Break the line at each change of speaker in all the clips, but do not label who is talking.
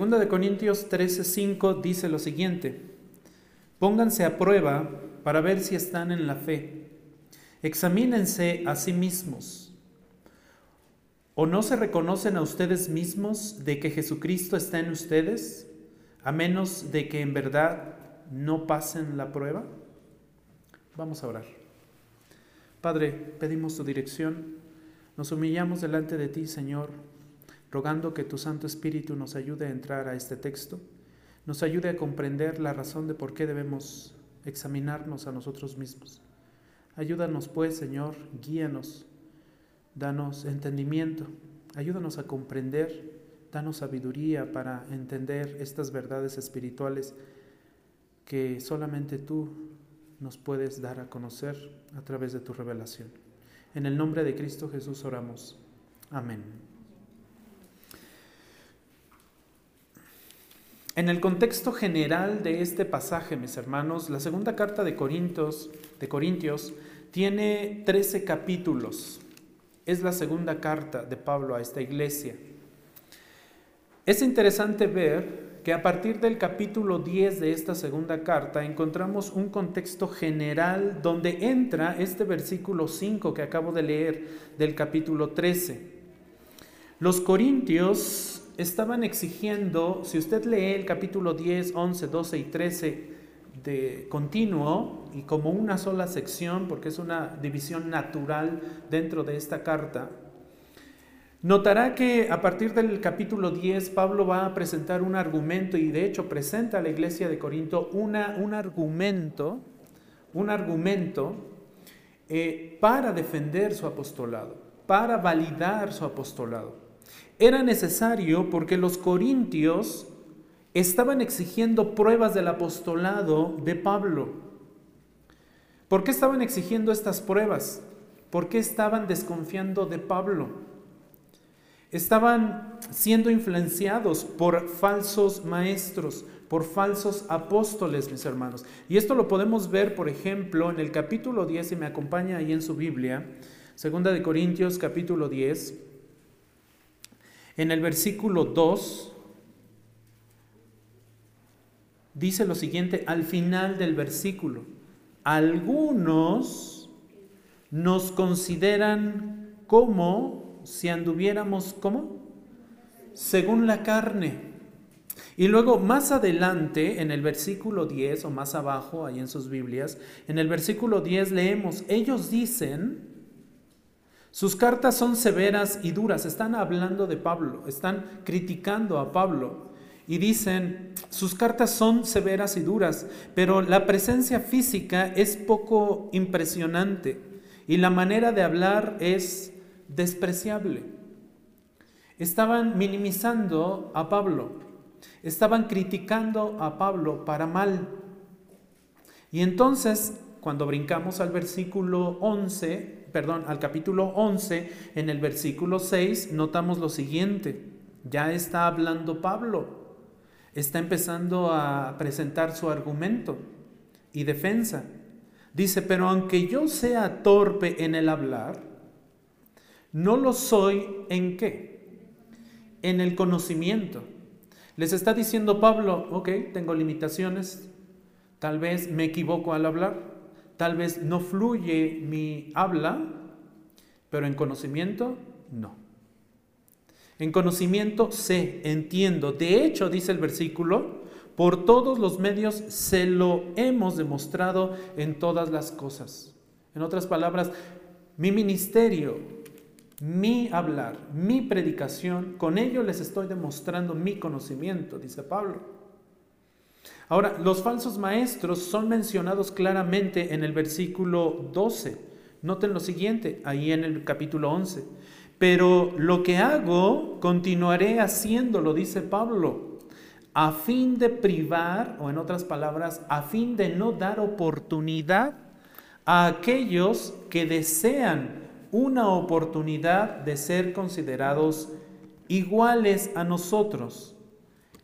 Segunda de Corintios 13:5 dice lo siguiente: Pónganse a prueba para ver si están en la fe. Examínense a sí mismos. ¿O no se reconocen a ustedes mismos de que Jesucristo está en ustedes, a menos de que en verdad no pasen la prueba? Vamos a orar. Padre, pedimos tu dirección. Nos humillamos delante de ti, Señor, rogando que tu Santo Espíritu nos ayude a entrar a este texto, nos ayude a comprender la razón de por qué debemos examinarnos a nosotros mismos. Ayúdanos pues, Señor, guíanos, danos entendimiento, ayúdanos a comprender, danos sabiduría para entender estas verdades espirituales que solamente tú nos puedes dar a conocer a través de tu revelación. En el nombre de Cristo Jesús oramos. Amén. En el contexto general de este pasaje, mis hermanos, la segunda carta de Corintios, tiene 13 capítulos. Es la segunda carta de Pablo a esta iglesia. Es interesante ver que a partir del capítulo 10 de esta segunda carta encontramos un contexto general donde entra este versículo 5 que acabo de leer del capítulo 13. Los corintios estaban exigiendo, si usted lee el capítulo 10, 11, 12 y 13 de continuo y como una sola sección, porque es una división natural dentro de esta carta, Notará que a partir del capítulo 10 Pablo va a presentar un argumento y de hecho presenta a la iglesia de Corinto una, un argumento, un argumento eh, para defender su apostolado, para validar su apostolado. Era necesario porque los corintios estaban exigiendo pruebas del apostolado de Pablo. ¿Por qué estaban exigiendo estas pruebas? ¿Por qué estaban desconfiando de Pablo? estaban siendo influenciados por falsos maestros, por falsos apóstoles, mis hermanos. Y esto lo podemos ver, por ejemplo, en el capítulo 10, si me acompaña ahí en su Biblia, segunda de Corintios capítulo 10, en el versículo 2, dice lo siguiente, al final del versículo, algunos nos consideran como si anduviéramos, ¿cómo? Según la carne. Y luego más adelante, en el versículo 10 o más abajo, ahí en sus Biblias, en el versículo 10 leemos, ellos dicen, sus cartas son severas y duras, están hablando de Pablo, están criticando a Pablo y dicen, sus cartas son severas y duras, pero la presencia física es poco impresionante y la manera de hablar es despreciable. Estaban minimizando a Pablo, estaban criticando a Pablo para mal. Y entonces, cuando brincamos al versículo 11, perdón, al capítulo 11, en el versículo 6, notamos lo siguiente. Ya está hablando Pablo, está empezando a presentar su argumento y defensa. Dice, pero aunque yo sea torpe en el hablar, no lo soy en qué? En el conocimiento. Les está diciendo Pablo, ok, tengo limitaciones, tal vez me equivoco al hablar, tal vez no fluye mi habla, pero en conocimiento no. En conocimiento sé, entiendo. De hecho, dice el versículo, por todos los medios se lo hemos demostrado en todas las cosas. En otras palabras, mi ministerio, mi hablar, mi predicación, con ello les estoy demostrando mi conocimiento, dice Pablo. Ahora, los falsos maestros son mencionados claramente en el versículo 12. Noten lo siguiente, ahí en el capítulo 11. Pero lo que hago, continuaré haciéndolo, dice Pablo, a fin de privar, o en otras palabras, a fin de no dar oportunidad a aquellos que desean una oportunidad de ser considerados iguales a nosotros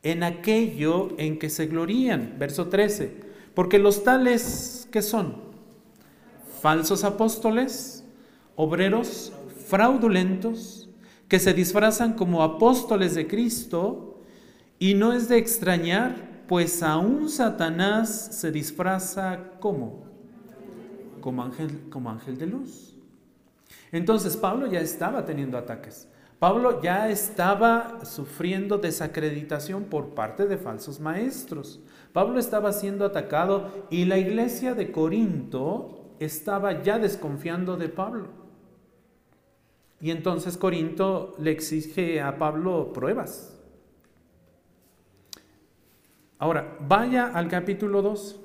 en aquello en que se glorían. Verso 13. Porque los tales que son falsos apóstoles, obreros fraudulentos, que se disfrazan como apóstoles de Cristo Y no es de extrañar, pues aún Satanás se disfraza como, como ángel, como ángel de luz. Entonces Pablo ya estaba teniendo ataques. Pablo ya estaba sufriendo desacreditación por parte de falsos maestros. Pablo estaba siendo atacado y la iglesia de Corinto estaba ya desconfiando de Pablo. Y entonces Corinto le exige a Pablo pruebas. Ahora, vaya al capítulo 2,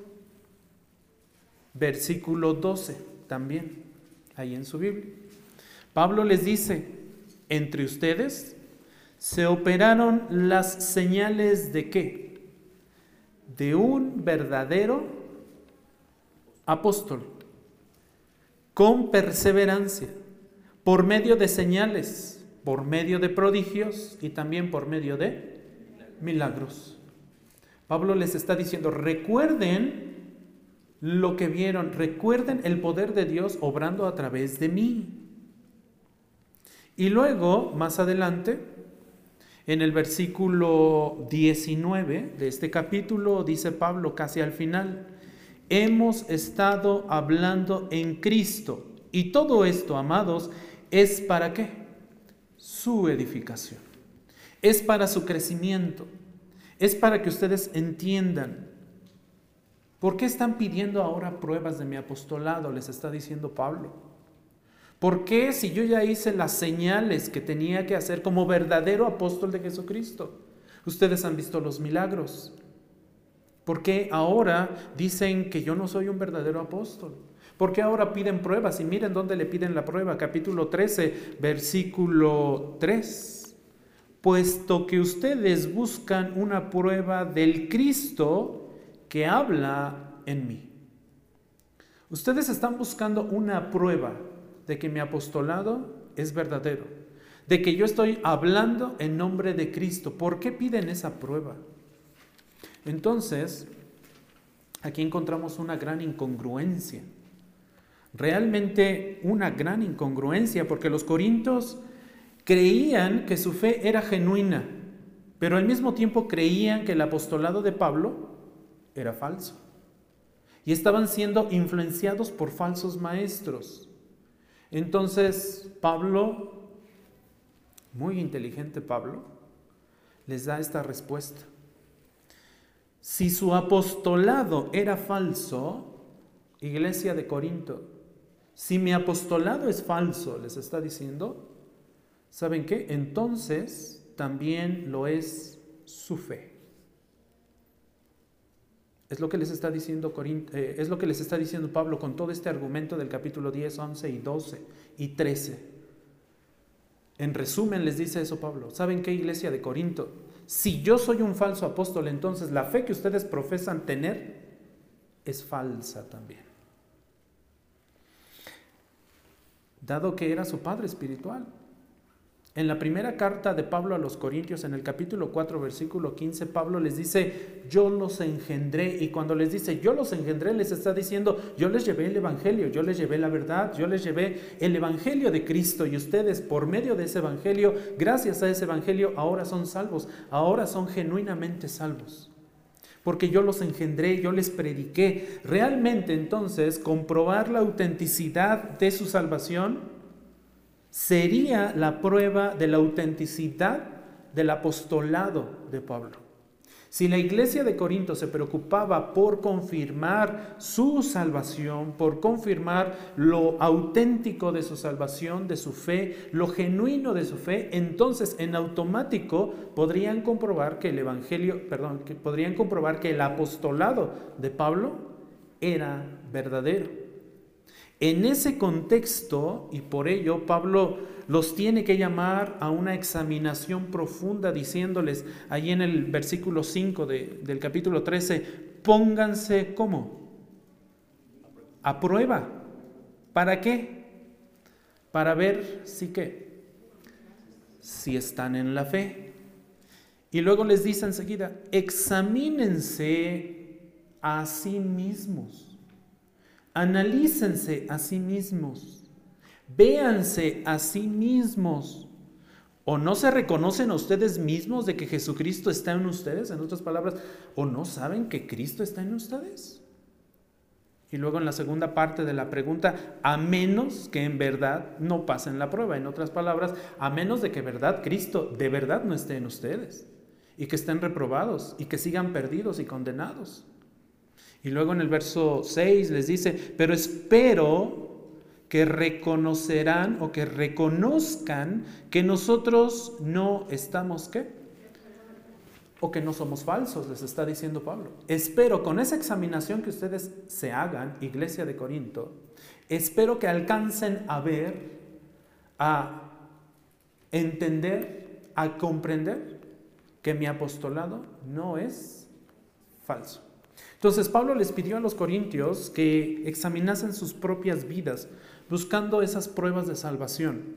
versículo 12 también, ahí en su Biblia. Pablo les dice, entre ustedes se operaron las señales de qué? De un verdadero apóstol, con perseverancia, por medio de señales, por medio de prodigios y también por medio de milagros. Pablo les está diciendo, recuerden lo que vieron, recuerden el poder de Dios obrando a través de mí. Y luego, más adelante, en el versículo 19 de este capítulo, dice Pablo casi al final, hemos estado hablando en Cristo. Y todo esto, amados, es para qué? Su edificación. Es para su crecimiento. Es para que ustedes entiendan. ¿Por qué están pidiendo ahora pruebas de mi apostolado? Les está diciendo Pablo. ¿Por qué si yo ya hice las señales que tenía que hacer como verdadero apóstol de Jesucristo? Ustedes han visto los milagros. ¿Por qué ahora dicen que yo no soy un verdadero apóstol? ¿Por qué ahora piden pruebas? Y miren dónde le piden la prueba. Capítulo 13, versículo 3. Puesto que ustedes buscan una prueba del Cristo que habla en mí. Ustedes están buscando una prueba de que mi apostolado es verdadero, de que yo estoy hablando en nombre de Cristo. ¿Por qué piden esa prueba? Entonces, aquí encontramos una gran incongruencia. Realmente una gran incongruencia, porque los corintios creían que su fe era genuina, pero al mismo tiempo creían que el apostolado de Pablo era falso. Y estaban siendo influenciados por falsos maestros. Entonces Pablo, muy inteligente Pablo, les da esta respuesta. Si su apostolado era falso, iglesia de Corinto, si mi apostolado es falso, les está diciendo, ¿saben qué? Entonces también lo es su fe. Es lo que les está diciendo eh, es lo que les está diciendo Pablo con todo este argumento del capítulo 10, 11 y 12 y 13. En resumen les dice eso Pablo. ¿Saben qué iglesia de Corinto? Si yo soy un falso apóstol, entonces la fe que ustedes profesan tener es falsa también. Dado que era su padre espiritual. En la primera carta de Pablo a los Corintios, en el capítulo 4, versículo 15, Pablo les dice, yo los engendré. Y cuando les dice, yo los engendré, les está diciendo, yo les llevé el Evangelio, yo les llevé la verdad, yo les llevé el Evangelio de Cristo. Y ustedes, por medio de ese Evangelio, gracias a ese Evangelio, ahora son salvos, ahora son genuinamente salvos. Porque yo los engendré, yo les prediqué. Realmente entonces, comprobar la autenticidad de su salvación sería la prueba de la autenticidad del apostolado de Pablo. Si la iglesia de Corinto se preocupaba por confirmar su salvación, por confirmar lo auténtico de su salvación, de su fe, lo genuino de su fe, entonces en automático podrían comprobar que el evangelio, perdón, que podrían comprobar que el apostolado de Pablo era verdadero. En ese contexto, y por ello Pablo los tiene que llamar a una examinación profunda, diciéndoles ahí en el versículo 5 del capítulo 13, pónganse como a prueba. ¿Para qué? Para ver si qué, si están en la fe. Y luego les dice enseguida, examínense a sí mismos Analícense a sí mismos, véanse a sí mismos, ¿O no se reconocen a ustedes mismos de que Jesucristo está en ustedes? En otras palabras, ¿o no saben que Cristo está en ustedes? Y luego en la segunda parte de la pregunta, a menos que en verdad no pasen la prueba. En otras palabras, a menos de que verdad Cristo de verdad no esté en ustedes y que estén reprobados y que sigan perdidos y condenados. Y luego en el verso 6 les dice, pero espero que reconocerán o que reconozcan que nosotros no estamos qué? O que no somos falsos, les está diciendo Pablo. Espero con esa examinación que ustedes se hagan, iglesia de Corinto, espero que alcancen a ver, a entender, a comprender que mi apostolado no es falso. Entonces Pablo les pidió a los corintios que examinasen sus propias vidas buscando esas pruebas de salvación.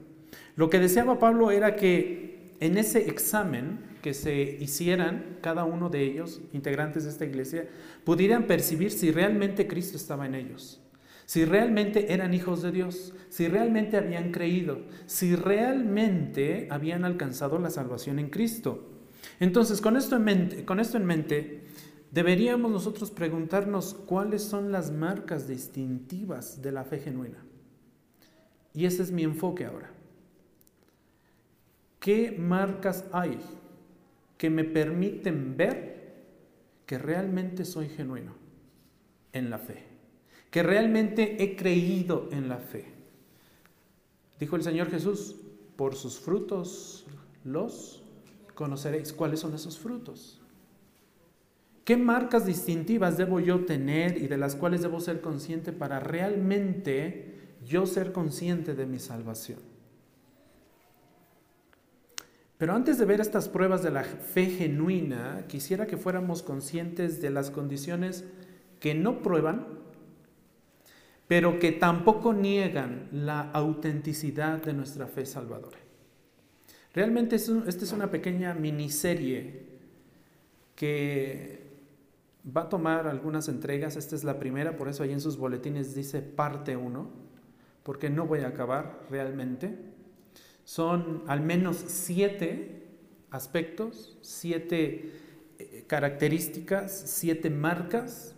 Lo que deseaba Pablo era que en ese examen que se hicieran cada uno de ellos, integrantes de esta iglesia, pudieran percibir si realmente Cristo estaba en ellos, si realmente eran hijos de Dios, si realmente habían creído, si realmente habían alcanzado la salvación en Cristo. Entonces, con esto en mente, con esto en mente deberíamos nosotros preguntarnos cuáles son las marcas distintivas de la fe genuina. Y ese es mi enfoque ahora. ¿Qué marcas hay que me permiten ver que realmente soy genuino en la fe? Que realmente he creído en la fe. Dijo el Señor Jesús, por sus frutos los conoceréis. ¿Cuáles son esos frutos? ¿Qué marcas distintivas debo yo tener y de las cuales debo ser consciente para realmente yo ser consciente de mi salvación. Pero antes de ver estas pruebas de la fe genuina, quisiera que fuéramos conscientes de las condiciones que no prueban, pero que tampoco niegan la autenticidad de nuestra fe salvadora. Realmente esta es una pequeña miniserie que va a tomar algunas entregas. Esta es la primera, por eso ahí en sus boletines dice parte 1 porque no voy a acabar realmente. Son al menos siete aspectos, siete eh, características, siete marcas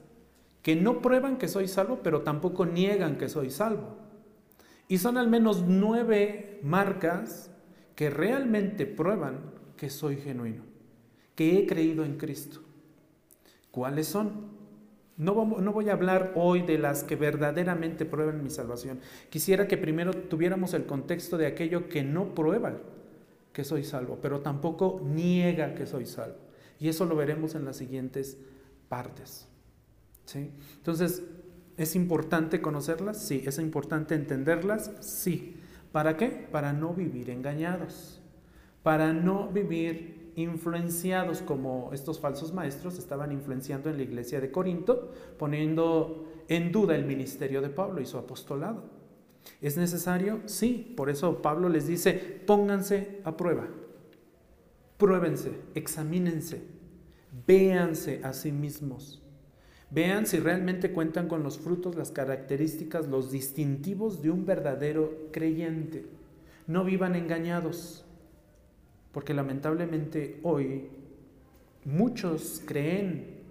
que no prueban que soy salvo, pero tampoco niegan que soy salvo. Y son al menos nueve marcas que realmente prueban que soy genuino, que he creído en Cristo. ¿Cuáles son? No, voy a hablar hoy de las que verdaderamente prueban mi salvación. Quisiera que primero tuviéramos el contexto de aquello que no prueba que soy salvo, pero tampoco niega que soy salvo. Y eso lo veremos en las siguientes partes. Entonces, ¿es importante conocerlas? Sí. ¿Es importante entenderlas? Sí. ¿Para qué? Para no vivir engañados. Para no vivir influenciados como estos falsos maestros estaban influenciando en la iglesia de Corinto, poniendo en duda el ministerio de Pablo y su apostolado. ¿Es necesario? Sí, por eso Pablo les dice, pónganse a prueba, pruébense, examínense, véanse a sí mismos. Vean si realmente cuentan con los frutos, las características, los distintivos de un verdadero creyente. No vivan engañados. Porque lamentablemente hoy muchos creen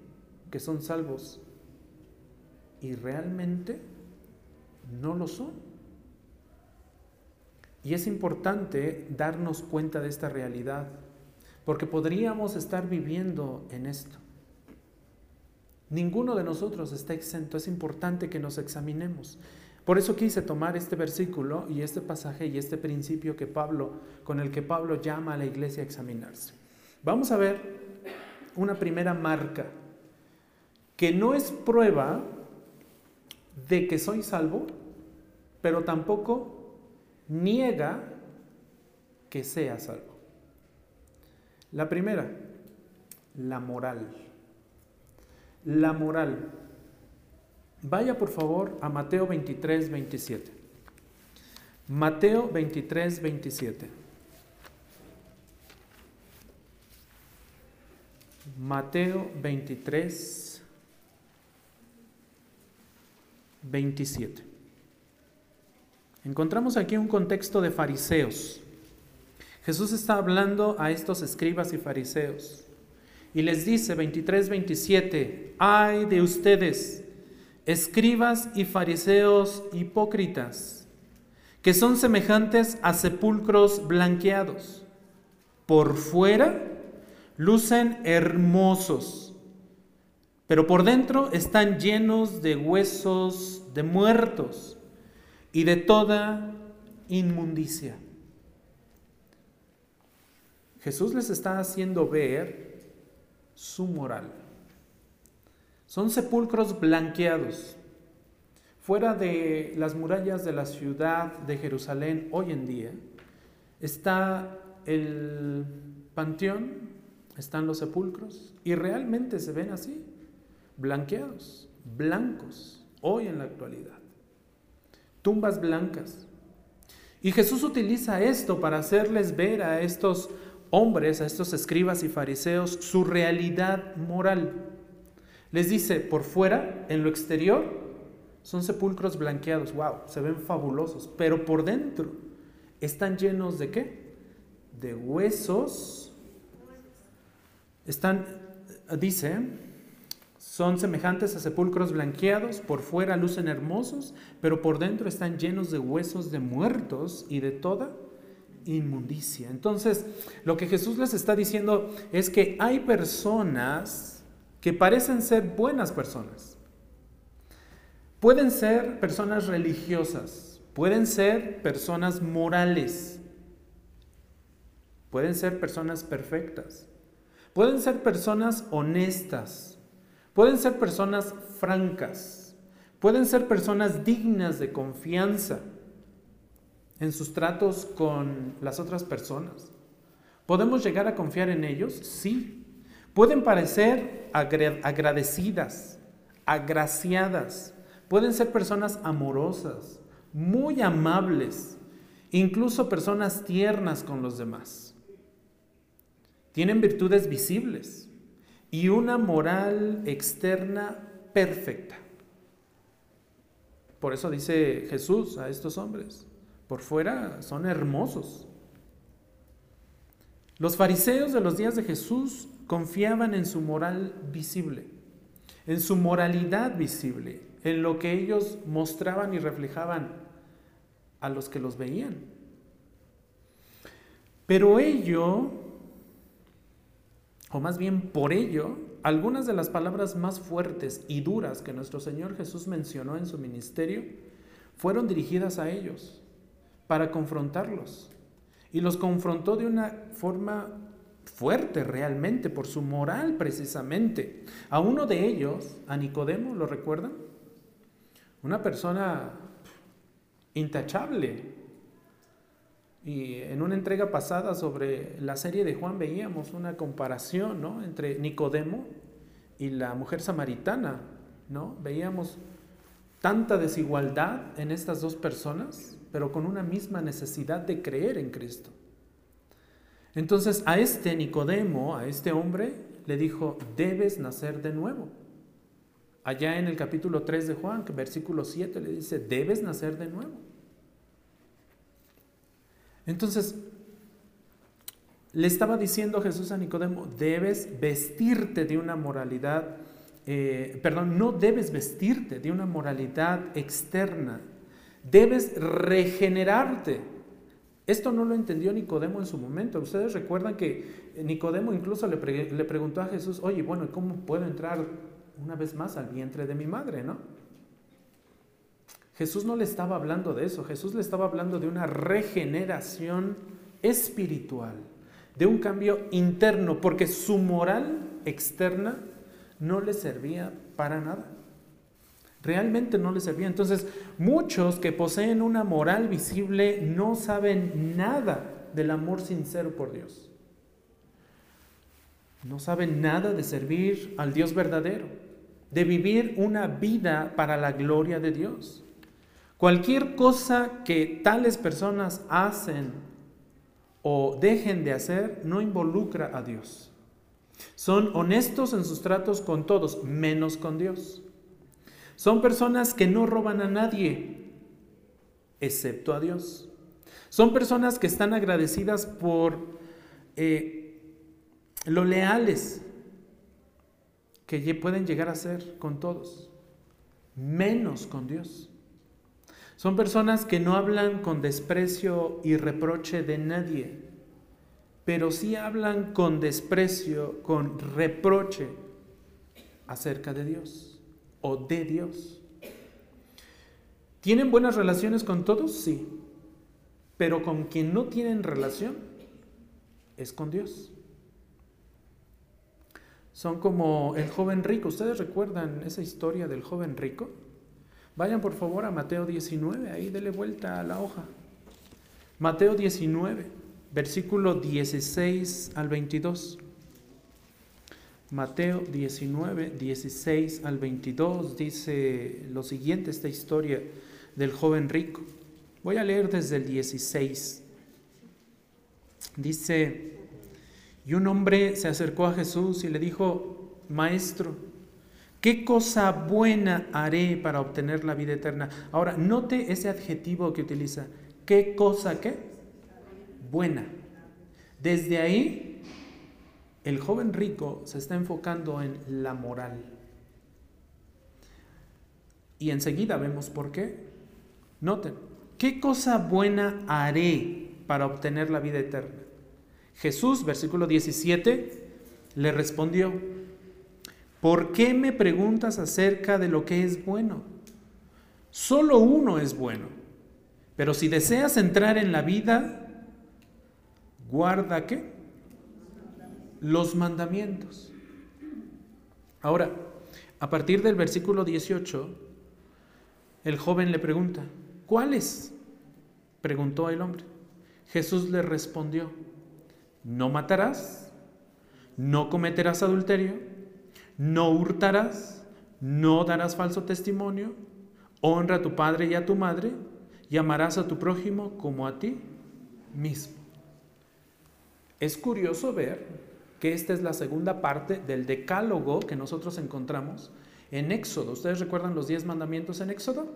que son salvos y realmente no lo son. Y es importante darnos cuenta de esta realidad, porque podríamos estar viviendo en esto. Ninguno de nosotros está exento, es importante que nos examinemos. Por eso quise tomar este versículo y este pasaje y este principio que Pablo, con el que Pablo llama a la iglesia a examinarse. Vamos a ver una primera marca que no es prueba de que soy salvo, pero tampoco niega que sea salvo. La primera, la moral. La moral. Vaya por favor a Mateo 23, 27. Mateo 23, 27. Mateo 23, 27. Encontramos aquí un contexto de fariseos. Jesús está hablando a estos escribas y fariseos y les dice 23, 27, ay de ustedes, escribas y fariseos hipócritas, que son semejantes a sepulcros blanqueados. Por fuera lucen hermosos, pero por dentro están llenos de huesos de muertos y de toda inmundicia. Jesús les está haciendo ver su moral. Son sepulcros blanqueados. Fuera de las murallas de la ciudad de Jerusalén hoy en día está el panteón, están los sepulcros y realmente se ven así, blanqueados, blancos, hoy en la actualidad. Tumbas blancas. Y Jesús utiliza esto para hacerles ver a estos hombres, a estos escribas y fariseos, su realidad moral. Les dice, por fuera, en lo exterior, son sepulcros blanqueados, wow, se ven fabulosos, pero por dentro están llenos de qué? De huesos. Están, dice, son semejantes a sepulcros blanqueados, por fuera lucen hermosos, pero por dentro están llenos de huesos de muertos y de toda inmundicia. Entonces, lo que Jesús les está diciendo es que hay personas que parecen ser buenas personas. Pueden ser personas religiosas, pueden ser personas morales, pueden ser personas perfectas, pueden ser personas honestas, pueden ser personas francas, pueden ser personas dignas de confianza en sus tratos con las otras personas. ¿Podemos llegar a confiar en ellos? Sí. Pueden parecer agradecidas, agraciadas, pueden ser personas amorosas, muy amables, incluso personas tiernas con los demás. Tienen virtudes visibles y una moral externa perfecta. Por eso dice Jesús a estos hombres, por fuera son hermosos. Los fariseos de los días de Jesús confiaban en su moral visible, en su moralidad visible, en lo que ellos mostraban y reflejaban a los que los veían. Pero ello, o más bien por ello, algunas de las palabras más fuertes y duras que nuestro Señor Jesús mencionó en su ministerio fueron dirigidas a ellos para confrontarlos. Y los confrontó de una forma fuerte realmente, por su moral precisamente. A uno de ellos, a Nicodemo, ¿lo recuerdan? Una persona intachable. Y en una entrega pasada sobre la serie de Juan veíamos una comparación ¿no? entre Nicodemo y la mujer samaritana. ¿no? Veíamos tanta desigualdad en estas dos personas pero con una misma necesidad de creer en Cristo. Entonces a este Nicodemo, a este hombre, le dijo, debes nacer de nuevo. Allá en el capítulo 3 de Juan, versículo 7, le dice, debes nacer de nuevo. Entonces, le estaba diciendo Jesús a Nicodemo, debes vestirte de una moralidad, eh, perdón, no debes vestirte de una moralidad externa, Debes regenerarte. Esto no lo entendió Nicodemo en su momento. Ustedes recuerdan que Nicodemo incluso le, preguntó a Jesús, oye, bueno, ¿cómo puedo entrar una vez más al vientre de mi madre, no? Jesús no le estaba hablando de eso, Jesús le estaba hablando de una regeneración espiritual, de un cambio interno, porque su moral externa no le servía para nada realmente no les servía. Entonces, muchos que poseen una moral visible no saben nada del amor sincero por Dios. No saben nada de servir al Dios verdadero, de vivir una vida para la gloria de Dios. Cualquier cosa que tales personas hacen o dejen de hacer no involucra a Dios. Son honestos en sus tratos con todos, menos con Dios. Son personas que no roban a nadie, excepto a Dios. Son personas que están agradecidas por eh, lo leales que pueden llegar a ser con todos, menos con Dios. Son personas que no hablan con desprecio y reproche de nadie, pero sí hablan con desprecio, con reproche acerca de Dios o de Dios. ¿Tienen buenas relaciones con todos? Sí. Pero con quien no tienen relación es con Dios. Son como el joven rico. ¿Ustedes recuerdan esa historia del joven rico? Vayan por favor a Mateo 19, ahí dele vuelta a la hoja. Mateo 19, versículo 16 al 22. Mateo 19, 16 al 22 dice lo siguiente, esta historia del joven rico. Voy a leer desde el 16. Dice, y un hombre se acercó a Jesús y le dijo, Maestro, ¿qué cosa buena haré para obtener la vida eterna? Ahora, note ese adjetivo que utiliza. ¿Qué cosa qué? Buena. Desde ahí, el joven rico se está enfocando en la moral. Y enseguida vemos por qué. Noten, ¿qué cosa buena haré para obtener la vida eterna? Jesús, versículo 17, le respondió, ¿por qué me preguntas acerca de lo que es bueno? Solo uno es bueno, pero si deseas entrar en la vida, guarda qué? Los mandamientos. Ahora, a partir del versículo 18, el joven le pregunta, ¿Cuáles? preguntó el hombre. Jesús le respondió, no matarás, no cometerás adulterio, no hurtarás, no darás falso testimonio, honra a tu padre y a tu madre, y amarás a tu prójimo como a ti mismo. Es curioso ver que esta es la segunda parte del decálogo que nosotros encontramos en Éxodo. ¿Ustedes recuerdan los diez mandamientos en Éxodo?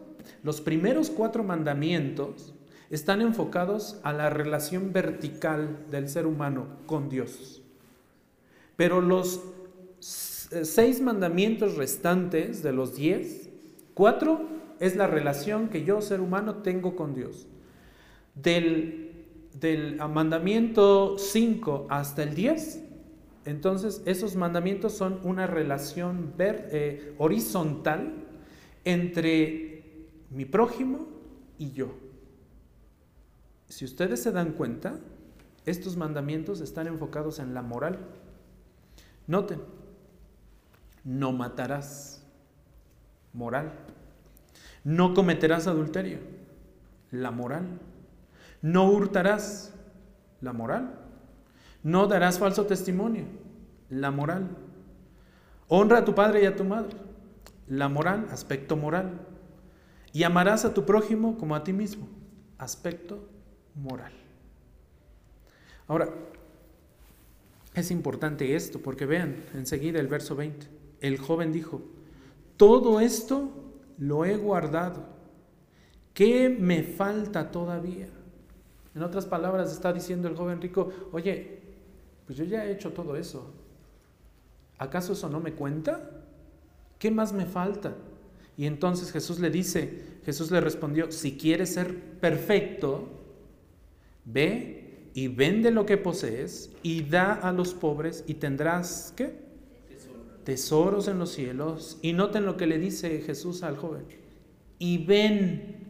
Los primeros cuatro mandamientos están enfocados a la relación vertical del ser humano con Dios. Pero los seis mandamientos restantes de los diez, cuatro es la relación que yo, ser humano, tengo con Dios. Del, del mandamiento 5 hasta el 10 entonces, esos mandamientos son una relación eh, horizontal entre mi prójimo y yo. Si ustedes se dan cuenta, estos mandamientos están enfocados en la moral. Noten, no matarás, moral. No cometerás adulterio, la moral. No hurtarás, la moral. No darás falso testimonio, la moral. Honra a tu padre y a tu madre, la moral, aspecto moral. Y amarás a tu prójimo como a ti mismo, aspecto moral. Ahora, es importante esto porque vean enseguida el verso 20. El joven dijo, todo esto lo he guardado. ¿Qué me falta todavía? En otras palabras está diciendo el joven rico, oye, pues yo ya he hecho todo eso. ¿Acaso eso no me cuenta? ¿Qué más me falta? Y entonces Jesús le dice, Jesús le respondió, si quieres ser perfecto, ve y vende lo que posees y da a los pobres y tendrás, ¿qué? Tesoros en los cielos. Y noten lo que le dice Jesús al joven. Y ven,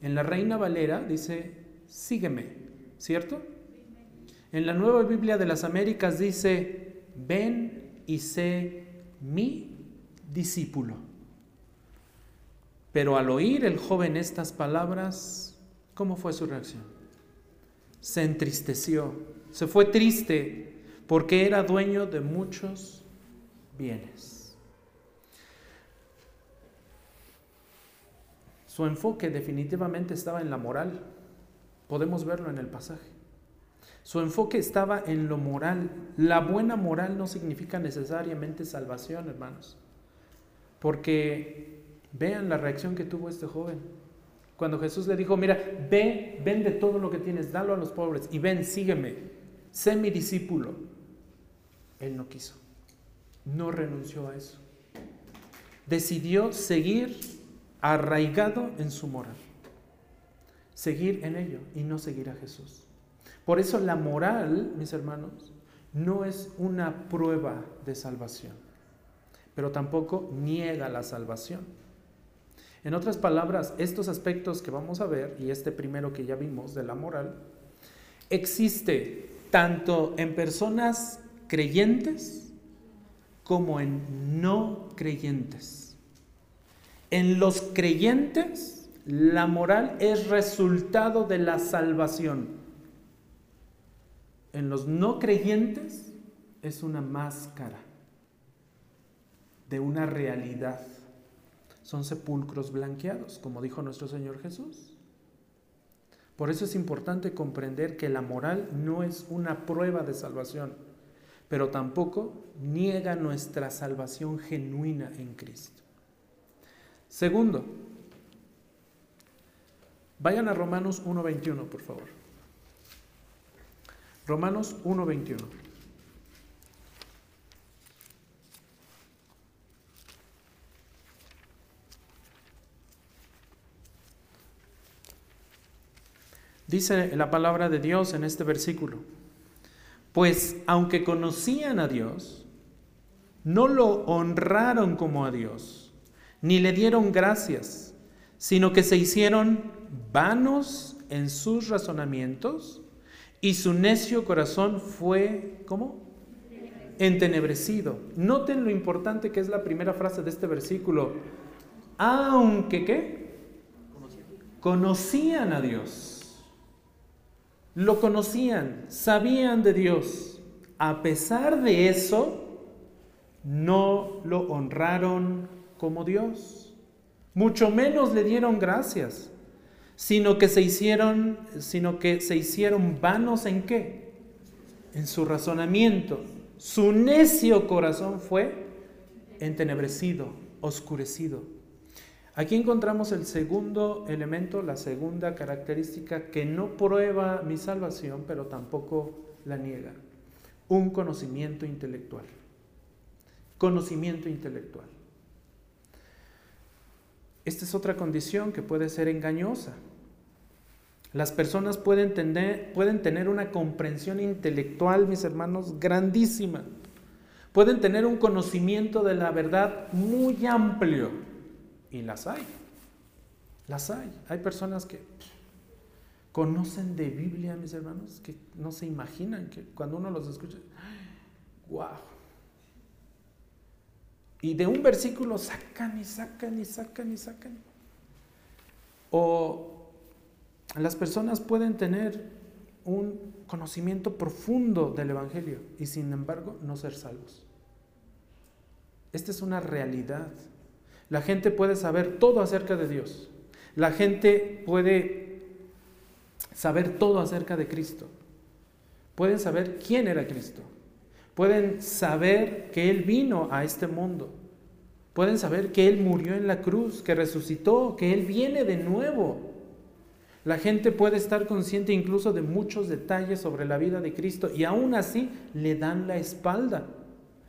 en la Reina Valera dice, sígueme, ¿cierto? En la Nueva Biblia de las Américas dice, ven y sé mi discípulo. Pero al oír el joven estas palabras, ¿cómo fue su reacción? Se entristeció, se fue triste porque era dueño de muchos bienes. Su enfoque definitivamente estaba en la moral. Podemos verlo en el pasaje. Su enfoque estaba en lo moral. La buena moral no significa necesariamente salvación, hermanos. Porque vean la reacción que tuvo este joven. Cuando Jesús le dijo, mira, ve, vende todo lo que tienes, dalo a los pobres y ven, sígueme, sé mi discípulo. Él no quiso, no renunció a eso. Decidió seguir arraigado en su moral, seguir en ello y no seguir a Jesús. Por eso la moral, mis hermanos, no es una prueba de salvación, pero tampoco niega la salvación. En otras palabras, estos aspectos que vamos a ver, y este primero que ya vimos de la moral, existe tanto en personas creyentes como en no creyentes. En los creyentes, la moral es resultado de la salvación. En los no creyentes es una máscara de una realidad son sepulcros blanqueados, como dijo nuestro Señor Jesús. Por eso es importante comprender que la moral no es una prueba de salvación, pero tampoco niega nuestra salvación genuina en Cristo. Segundo, vayan a Romanos 1.21, por favor. Romanos 1.21. Dice la palabra de Dios en este versículo, pues aunque conocían a Dios, no lo honraron como a Dios, ni le dieron gracias, sino que se hicieron vanos en sus razonamientos y su necio corazón fue, ¿cómo? Entenebrecido. Noten lo importante que es la primera frase de este versículo. Aunque qué? Conocían a Dios lo conocían, sabían de Dios. A pesar de eso, no lo honraron como Dios. Mucho menos le dieron gracias, sino que se hicieron, sino que se hicieron vanos en qué? En su razonamiento. Su necio corazón fue entenebrecido, oscurecido. Aquí encontramos el segundo elemento, la segunda característica que no prueba mi salvación, pero tampoco la niega. Un conocimiento intelectual. Conocimiento intelectual. Esta es otra condición que puede ser engañosa. Las personas pueden tener, pueden tener una comprensión intelectual, mis hermanos, grandísima. Pueden tener un conocimiento de la verdad muy amplio y las hay. Las hay. Hay personas que conocen de Biblia, mis hermanos, que no se imaginan que cuando uno los escucha, wow. Y de un versículo sacan y sacan y sacan y sacan. O las personas pueden tener un conocimiento profundo del Evangelio y sin embargo no ser salvos. Esta es una realidad. La gente puede saber todo acerca de Dios. La gente puede saber todo acerca de Cristo. Pueden saber quién era Cristo. Pueden saber que Él vino a este mundo. Pueden saber que Él murió en la cruz, que resucitó, que Él viene de nuevo. La gente puede estar consciente incluso de muchos detalles sobre la vida de Cristo y aún así le dan la espalda.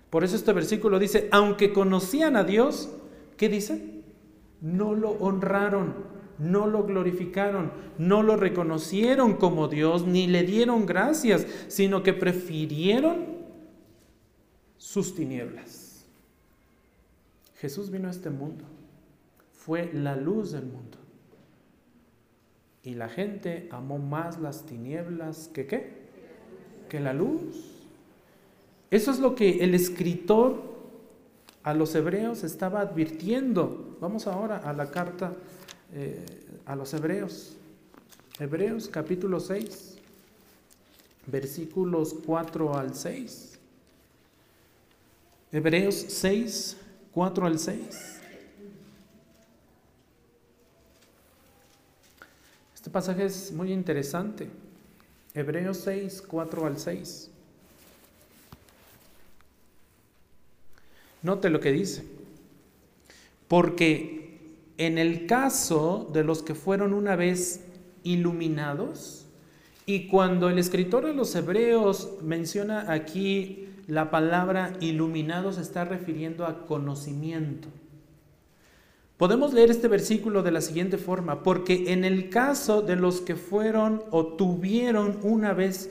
Por eso este versículo dice, aunque conocían a Dios, ¿Qué dice? No lo honraron, no lo glorificaron, no lo reconocieron como Dios, ni le dieron gracias, sino que prefirieron sus tinieblas. Jesús vino a este mundo, fue la luz del mundo. Y la gente amó más las tinieblas que qué? Que la luz. Eso es lo que el escritor a los hebreos estaba advirtiendo. Vamos ahora a la carta eh, a los hebreos. Hebreos capítulo 6, versículos 4 al 6. Hebreos 6, 4 al 6. Este pasaje es muy interesante. Hebreos 6, 4 al 6. Note lo que dice. Porque en el caso de los que fueron una vez iluminados, y cuando el escritor de los Hebreos menciona aquí la palabra iluminados, está refiriendo a conocimiento. Podemos leer este versículo de la siguiente forma, porque en el caso de los que fueron o tuvieron una vez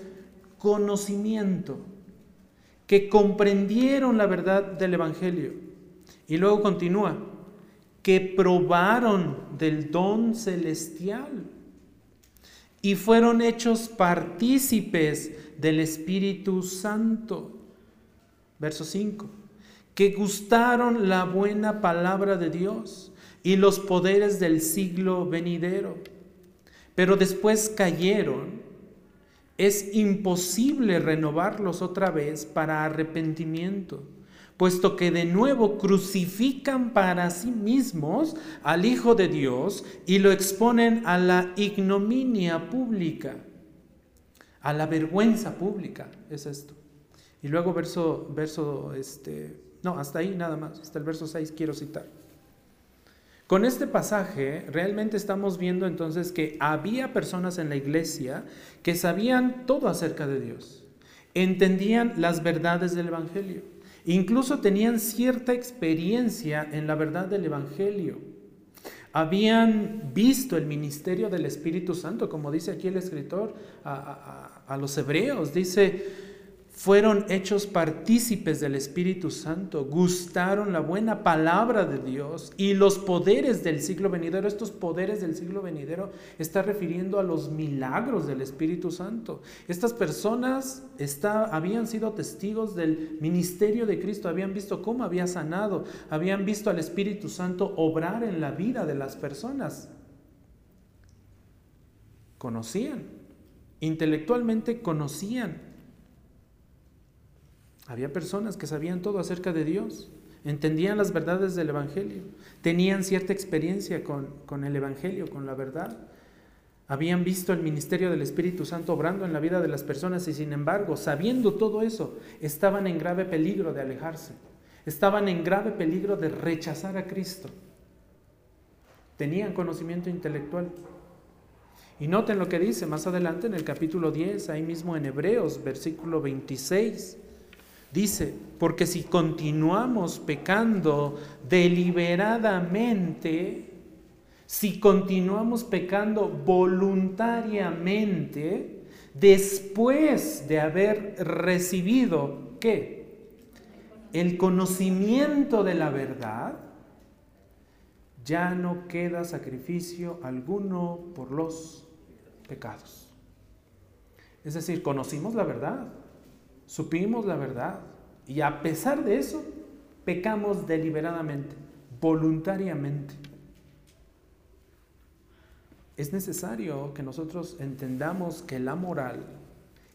conocimiento, que comprendieron la verdad del Evangelio, y luego continúa, que probaron del don celestial y fueron hechos partícipes del Espíritu Santo. Verso 5. Que gustaron la buena palabra de Dios y los poderes del siglo venidero, pero después cayeron. Es imposible renovarlos otra vez para arrepentimiento puesto que de nuevo crucifican para sí mismos al Hijo de Dios y lo exponen a la ignominia pública, a la vergüenza pública, es esto. Y luego verso, verso, este, no, hasta ahí nada más, hasta el verso 6 quiero citar. Con este pasaje realmente estamos viendo entonces que había personas en la iglesia que sabían todo acerca de Dios, entendían las verdades del Evangelio Incluso tenían cierta experiencia en la verdad del Evangelio. Habían visto el ministerio del Espíritu Santo, como dice aquí el escritor a, los hebreos. Dice, fueron hechos partícipes del Espíritu Santo, gustaron la buena palabra de Dios y los poderes del siglo venidero. Estos poderes del siglo venidero está refiriendo a los milagros del Espíritu Santo. Estas personas habían sido testigos del ministerio de Cristo, habían visto cómo había sanado, habían visto al Espíritu Santo obrar en la vida de las personas. Conocían, intelectualmente conocían había personas que sabían todo acerca de Dios, entendían las verdades del Evangelio, tenían cierta experiencia con, con el Evangelio, con la verdad. Habían visto el ministerio del Espíritu Santo obrando en la vida de las personas y sin embargo, sabiendo todo eso, estaban en grave peligro de alejarse, estaban en grave peligro de rechazar a Cristo. Tenían conocimiento intelectual. Y noten lo que dice más adelante en el capítulo 10, ahí mismo en Hebreos, versículo 26. Dice, porque si continuamos pecando deliberadamente, si continuamos pecando voluntariamente, después de haber recibido, ¿qué? El conocimiento de la verdad, ya no queda sacrificio alguno por los pecados. Es decir, conocimos la verdad, supimos la verdad y a pesar de eso pecamos deliberadamente, voluntariamente. Es necesario que nosotros entendamos que la moral,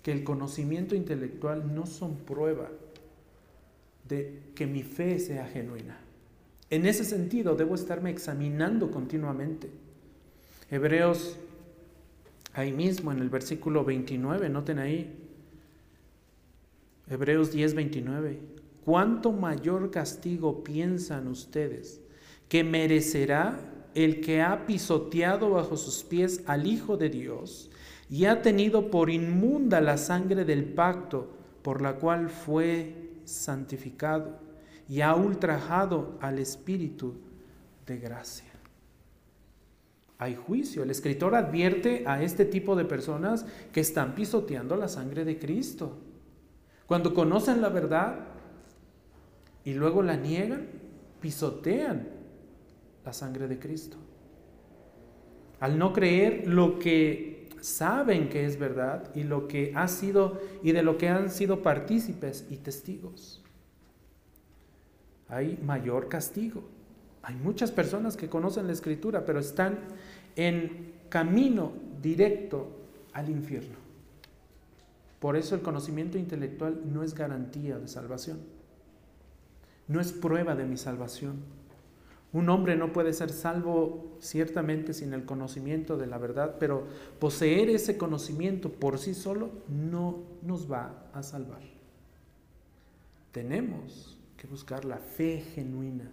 que el conocimiento intelectual no son prueba de que mi fe sea genuina. En ese sentido, debo estarme examinando continuamente. Hebreos, ahí mismo en el versículo 29, noten ahí, Hebreos 10:29. ¿Cuánto mayor castigo piensan ustedes que merecerá el que ha pisoteado bajo sus pies al Hijo de Dios y ha tenido por inmunda la sangre del pacto por la cual fue santificado y ha ultrajado al Espíritu de gracia? Hay juicio. El escritor advierte a este tipo de personas que están pisoteando la sangre de Cristo. Cuando conocen la verdad y luego la niegan, pisotean la sangre de Cristo. Al no creer lo que saben que es verdad y lo que ha sido y de lo que han sido partícipes y testigos. Hay mayor castigo. Hay muchas personas que conocen la escritura, pero están en camino directo al infierno. Por eso el conocimiento intelectual no es garantía de salvación. No es prueba de mi salvación. Un hombre no puede ser salvo ciertamente sin el conocimiento de la verdad, pero poseer ese conocimiento por sí solo no nos va a salvar. Tenemos que buscar la fe genuina,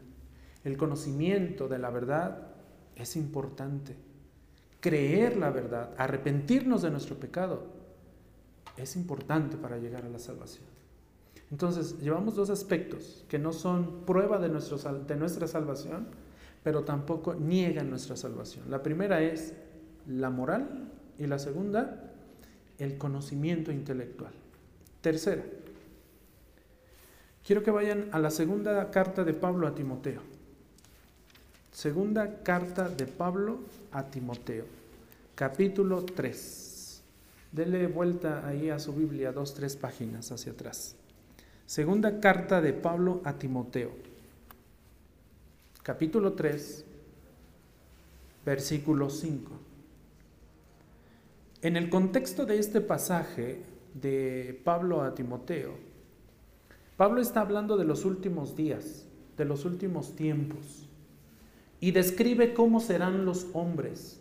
el conocimiento de la verdad es importante. Creer la verdad, arrepentirnos de nuestro pecado, es importante para llegar a la salvación. Entonces, llevamos dos aspectos que no son prueba de, nuestra salvación, pero tampoco niegan nuestra salvación. La primera es la moral y la segunda, el conocimiento intelectual. Tercera, quiero que vayan a la segunda carta de Pablo a Timoteo. Segunda carta de Pablo a Timoteo, capítulo 3. Dele vuelta ahí a su Biblia, dos, tres páginas hacia atrás. Segunda carta de Pablo a Timoteo, capítulo 3, versículo 5. En el contexto de este pasaje de Pablo a Timoteo, Pablo está hablando de los últimos días, de los últimos tiempos, y describe cómo serán los hombres.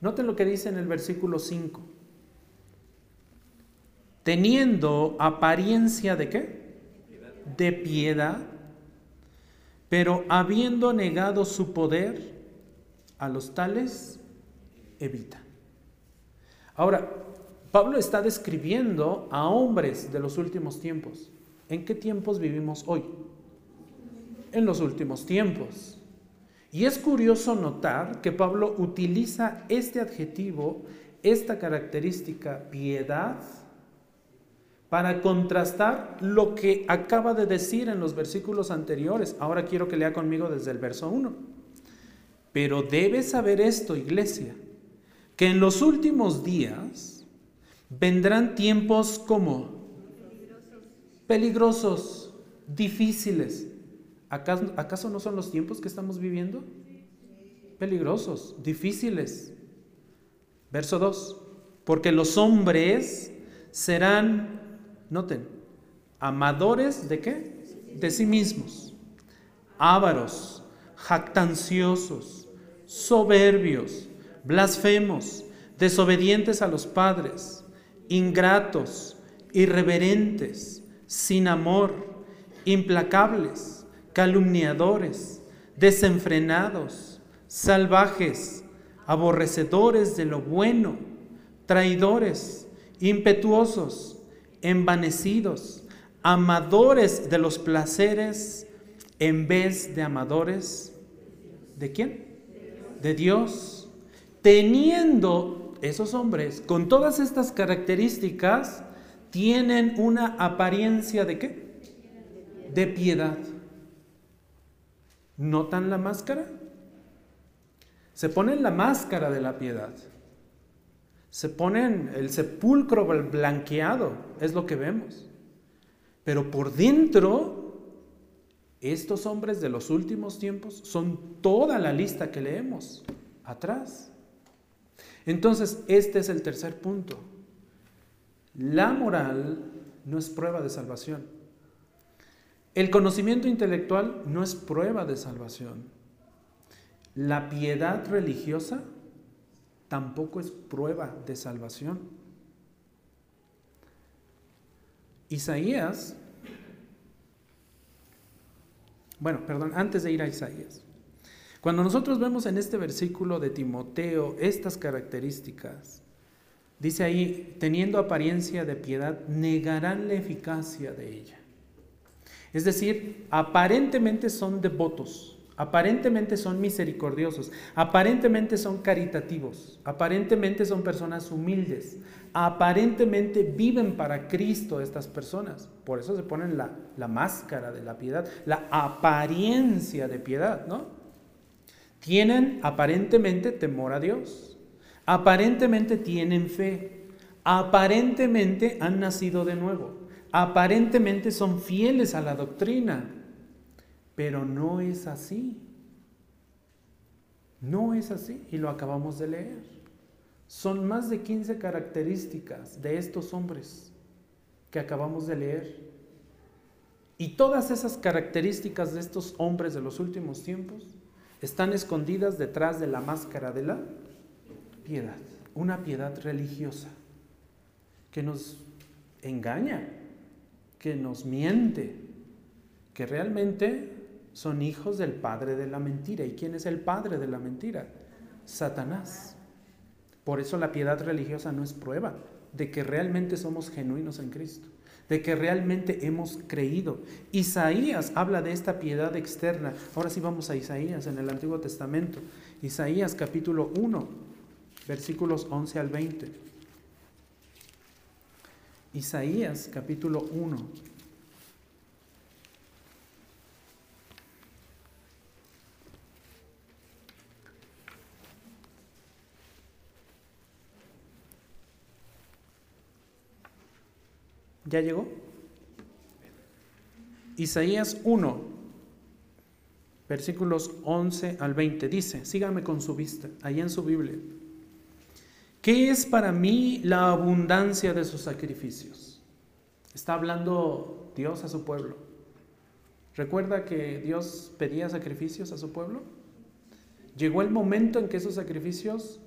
Noten lo que dice en el versículo 5. Teniendo apariencia de qué? De piedad, pero habiendo negado su poder, a los tales evita. Ahora, Pablo está describiendo a hombres de los últimos tiempos. ¿En qué tiempos vivimos hoy? En los últimos tiempos. Y es curioso notar que Pablo utiliza este adjetivo, esta característica, piedad, para contrastar lo que acaba de decir en los versículos anteriores. Ahora quiero que lea conmigo desde el verso 1. Pero debes saber esto, iglesia que en los últimos días vendrán tiempos como peligrosos, difíciles. ¿Acaso, ¿Acaso no son los tiempos que estamos viviendo? Peligrosos, difíciles. Verso 2. Porque los hombres serán, noten, amadores de qué? De sí mismos, ávaros, jactanciosos, soberbios blasfemos, desobedientes a los padres, ingratos, irreverentes, sin amor, implacables, calumniadores, desenfrenados, salvajes, aborrecedores de lo bueno, traidores, impetuosos, envanecidos, amadores de los placeres en vez de amadores de quién? De Dios teniendo esos hombres con todas estas características, tienen una apariencia de qué? De piedad. ¿Notan la máscara? Se ponen la máscara de la piedad. Se ponen el sepulcro blanqueado, es lo que vemos. Pero por dentro, estos hombres de los últimos tiempos son toda la lista que leemos atrás. Entonces, este es el tercer punto. La moral no es prueba de salvación. El conocimiento intelectual no es prueba de salvación. La piedad religiosa tampoco es prueba de salvación. Isaías, bueno, perdón, antes de ir a Isaías, cuando nosotros vemos en este versículo de Timoteo estas características, dice ahí, teniendo apariencia de piedad, negarán la eficacia de ella. Es decir, aparentemente son devotos, aparentemente son misericordiosos, aparentemente son caritativos, aparentemente son personas humildes, aparentemente viven para Cristo estas personas. Por eso se ponen la, la máscara de la piedad, la apariencia de piedad, ¿no? Tienen aparentemente temor a Dios, aparentemente tienen fe, aparentemente han nacido de nuevo, aparentemente son fieles a la doctrina, pero no es así. No es así y lo acabamos de leer. Son más de 15 características de estos hombres que acabamos de leer. Y todas esas características de estos hombres de los últimos tiempos están escondidas detrás de la máscara de la piedad, una piedad religiosa que nos engaña, que nos miente, que realmente son hijos del padre de la mentira. ¿Y quién es el padre de la mentira? Satanás. Por eso la piedad religiosa no es prueba de que realmente somos genuinos en Cristo, de que realmente hemos creído. Isaías habla de esta piedad externa. Ahora sí vamos a Isaías en el Antiguo Testamento. Isaías capítulo 1, versículos 11 al 20. Isaías capítulo 1. ¿Ya llegó? Isaías 1, versículos 11 al 20. Dice, sígame con su vista, ahí en su Biblia. ¿Qué es para mí la abundancia de sus sacrificios? Está hablando Dios a su pueblo. ¿Recuerda que Dios pedía sacrificios a su pueblo? Llegó el momento en que esos sacrificios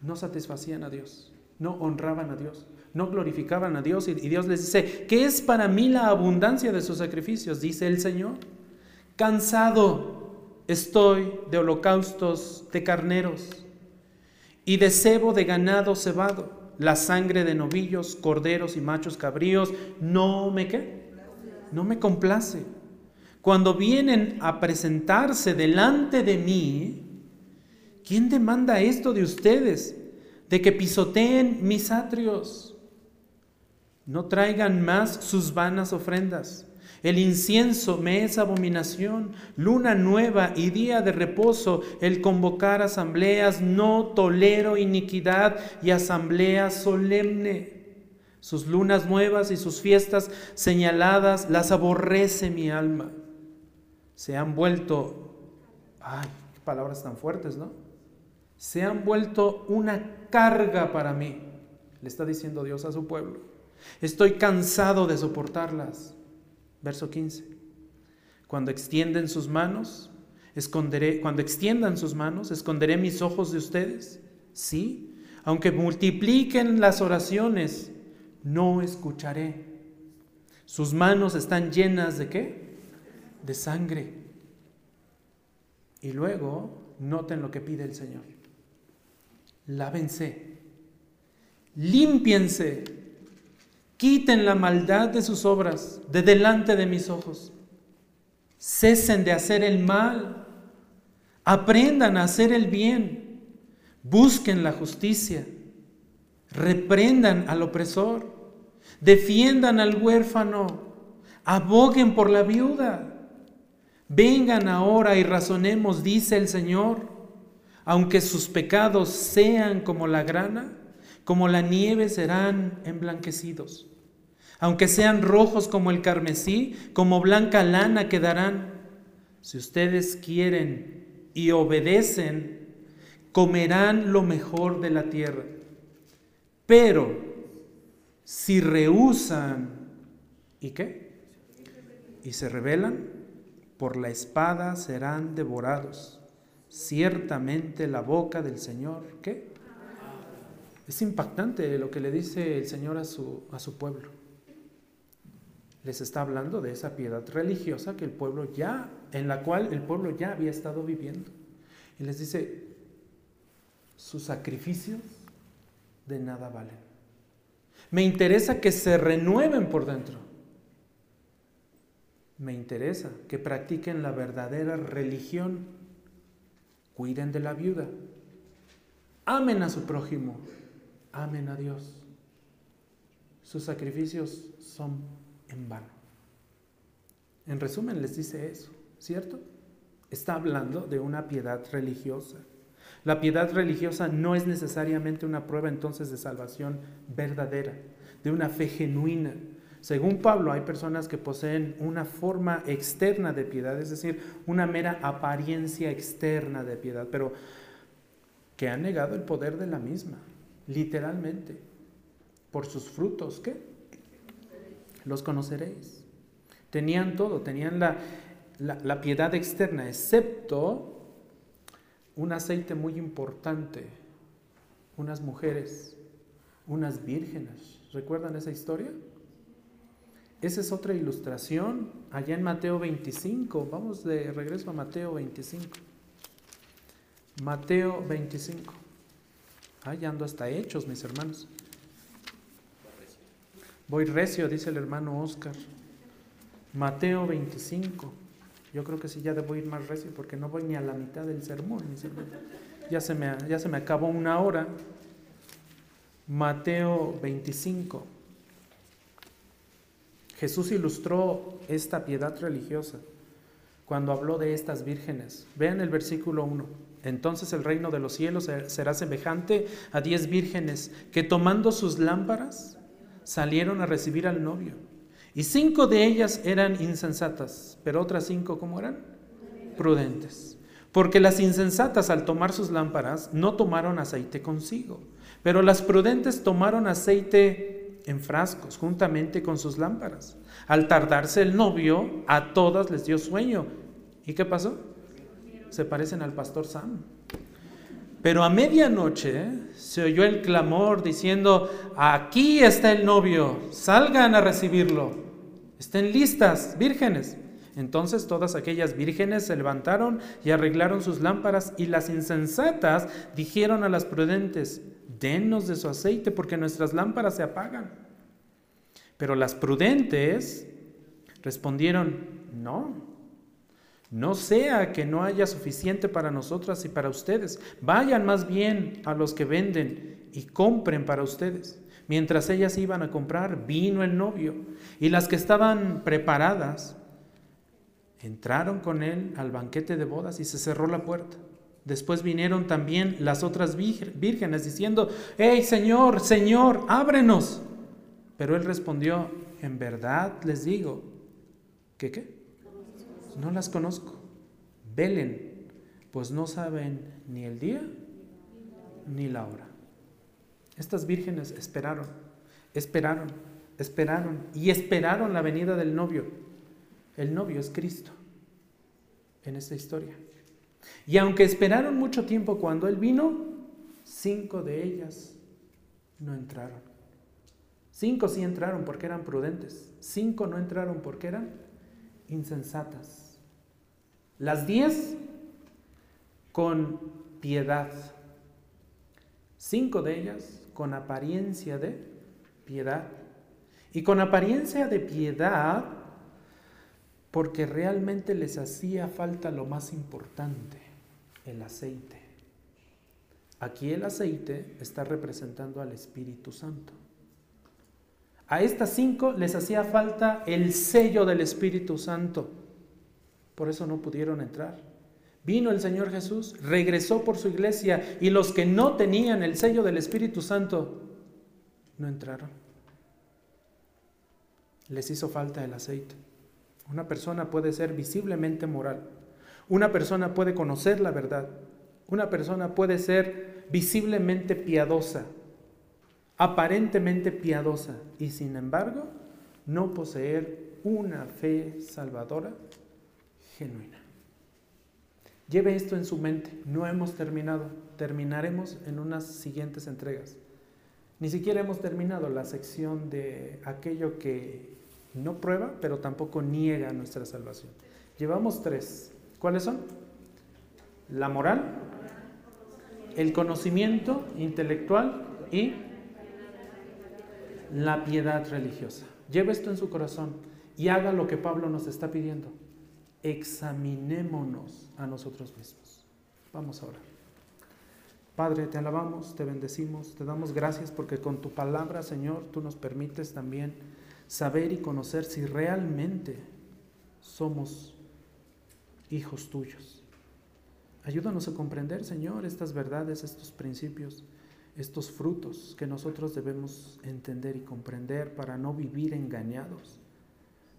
no satisfacían a Dios, no honraban a Dios, no glorificaban a Dios. Y Dios les dice, ¿qué es para mí la abundancia de sus sacrificios? Dice el Señor. Cansado estoy de holocaustos de carneros y de cebo de ganado cebado, la sangre de novillos, corderos y machos cabríos, no me qué, no me complace. Cuando vienen a presentarse delante de mí, ¿quién demanda esto de ustedes? De que pisoteen mis atrios, no traigan más sus vanas ofrendas el incienso me es abominación, luna nueva y día de reposo, el convocar asambleas, no tolero iniquidad y asamblea solemne. Sus lunas nuevas y sus fiestas señaladas las aborrece mi alma. Se han vuelto, ay, qué palabras tan fuertes, ¿no? Se han vuelto una carga para mí, le está diciendo Dios a su pueblo. Estoy cansado de soportarlas. Verso 15. Cuando extienden sus manos, esconderé, cuando extiendan sus manos, esconderé mis ojos de ustedes. Sí, aunque multipliquen las oraciones, no escucharé. Sus manos están llenas de qué? De sangre. Y luego, noten lo que pide el Señor. Lávense, límpiense Quiten la maldad de sus obras de delante de mis ojos. Cesen de hacer el mal. Aprendan a hacer el bien. Busquen la justicia. Reprendan al opresor. Defiendan al huérfano. Aboguen por la viuda. Vengan ahora y razonemos, dice el Señor. Aunque sus pecados sean como la grana, como la nieve serán emblanquecidos. Aunque sean rojos como el carmesí, como blanca lana quedarán. Si ustedes quieren y obedecen, comerán lo mejor de la tierra. Pero si rehusan, ¿y qué? Y se rebelan, por la espada serán devorados. Ciertamente la boca del Señor, ¿qué? Es impactante lo que le dice el Señor a su, a su pueblo les está hablando de esa piedad religiosa que el pueblo ya, en la cual el pueblo ya había estado viviendo. Y les dice, sus sacrificios de nada valen. Me interesa que se renueven por dentro. Me interesa que practiquen la verdadera religión. Cuiden de la viuda. Amen a su prójimo. Amen a Dios. Sus sacrificios son en vano. En resumen, les dice eso, ¿cierto? Está hablando de una piedad religiosa. La piedad religiosa no es necesariamente una prueba entonces de salvación verdadera, de una fe genuina. Según Pablo, hay personas que poseen una forma externa de piedad, es decir, una mera apariencia externa de piedad, pero que han negado el poder de la misma, literalmente, por sus frutos, ¿qué? los conoceréis. Tenían todo, tenían la, piedad externa, excepto un aceite muy importante, unas mujeres, unas vírgenes. ¿Recuerdan esa historia? Esa es otra ilustración allá en Mateo 25. Vamos de regreso a Mateo 25. Mateo 25. Ahí ando hasta hechos, mis hermanos. Voy recio, dice el hermano Oscar. Mateo 25. Yo creo que sí, ya debo ir más recio porque no voy ni a la mitad del sermón. Ya se me, ya se me acabó una hora. Mateo 25. Jesús ilustró esta piedad religiosa cuando habló de estas vírgenes. Vean el versículo 1. Entonces el reino de los cielos será semejante a diez vírgenes que tomando sus lámparas salieron a recibir al novio. Y cinco de ellas eran insensatas, pero otras cinco, ¿cómo eran? Prudentes. Porque las insensatas al tomar sus lámparas no tomaron aceite consigo, pero las prudentes tomaron aceite en frascos, juntamente con sus lámparas. Al tardarse el novio, a todas les dio sueño. ¿Y qué pasó? Se parecen al pastor Sam. Pero a medianoche se oyó el clamor diciendo, aquí está el novio, salgan a recibirlo, estén listas, vírgenes. Entonces todas aquellas vírgenes se levantaron y arreglaron sus lámparas y las insensatas dijeron a las prudentes, denos de su aceite porque nuestras lámparas se apagan. Pero las prudentes respondieron, no, no sea que no haya suficiente para nosotras y para ustedes. Vayan más bien a los que venden y compren para ustedes. Mientras ellas iban a comprar, vino el novio y las que estaban preparadas entraron con él al banquete de bodas y se cerró la puerta. Después vinieron también las otras vírgenes diciendo, hey Señor, Señor, ábrenos. Pero él respondió, en verdad les digo, ¿qué qué? No las conozco. Velen, pues no saben ni el día ni la hora. Estas vírgenes esperaron, esperaron, esperaron y esperaron la venida del novio. El novio es Cristo en esta historia. Y aunque esperaron mucho tiempo cuando Él vino, cinco de ellas no entraron. Cinco sí entraron porque eran prudentes. Cinco no entraron porque eran insensatas. Las diez con piedad. Cinco de ellas con apariencia de piedad. Y con apariencia de piedad porque realmente les hacía falta lo más importante, el aceite. Aquí el aceite está representando al Espíritu Santo. A estas cinco les hacía falta el sello del Espíritu Santo. Por eso no pudieron entrar. Vino el Señor Jesús, regresó por su iglesia y los que no tenían el sello del Espíritu Santo no entraron. Les hizo falta el aceite. Una persona puede ser visiblemente moral. Una persona puede conocer la verdad. Una persona puede ser visiblemente piadosa, aparentemente piadosa y sin embargo no poseer una fe salvadora genuina. Lleve esto en su mente. No hemos terminado. Terminaremos en unas siguientes entregas. Ni siquiera hemos terminado la sección de aquello que no prueba, pero tampoco niega nuestra salvación. Llevamos tres. ¿Cuáles son? La moral, el conocimiento intelectual y la piedad religiosa. Lleve esto en su corazón y haga lo que Pablo nos está pidiendo. Examinémonos a nosotros mismos. Vamos ahora. Padre, te alabamos, te bendecimos, te damos gracias porque con tu palabra, Señor, tú nos permites también saber y conocer si realmente somos hijos tuyos. Ayúdanos a comprender, Señor, estas verdades, estos principios, estos frutos que nosotros debemos entender y comprender para no vivir engañados,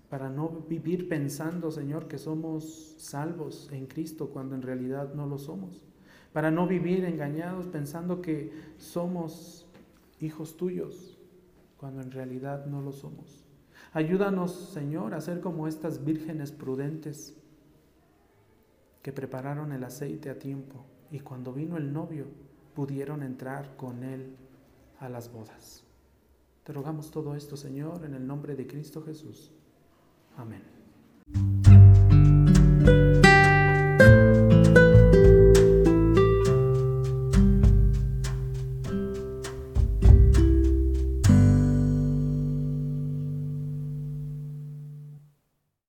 para no vivir pensando, Señor, que somos salvos en Cristo cuando en realidad no lo somos, para no vivir engañados pensando que somos hijos tuyos cuando en realidad no lo somos. Ayúdanos, Señor, a ser como estas vírgenes prudentes que prepararon el aceite a tiempo y cuando vino el novio pudieron entrar con él a las bodas. Te rogamos todo esto, Señor, en el nombre de Cristo Jesús. Amén.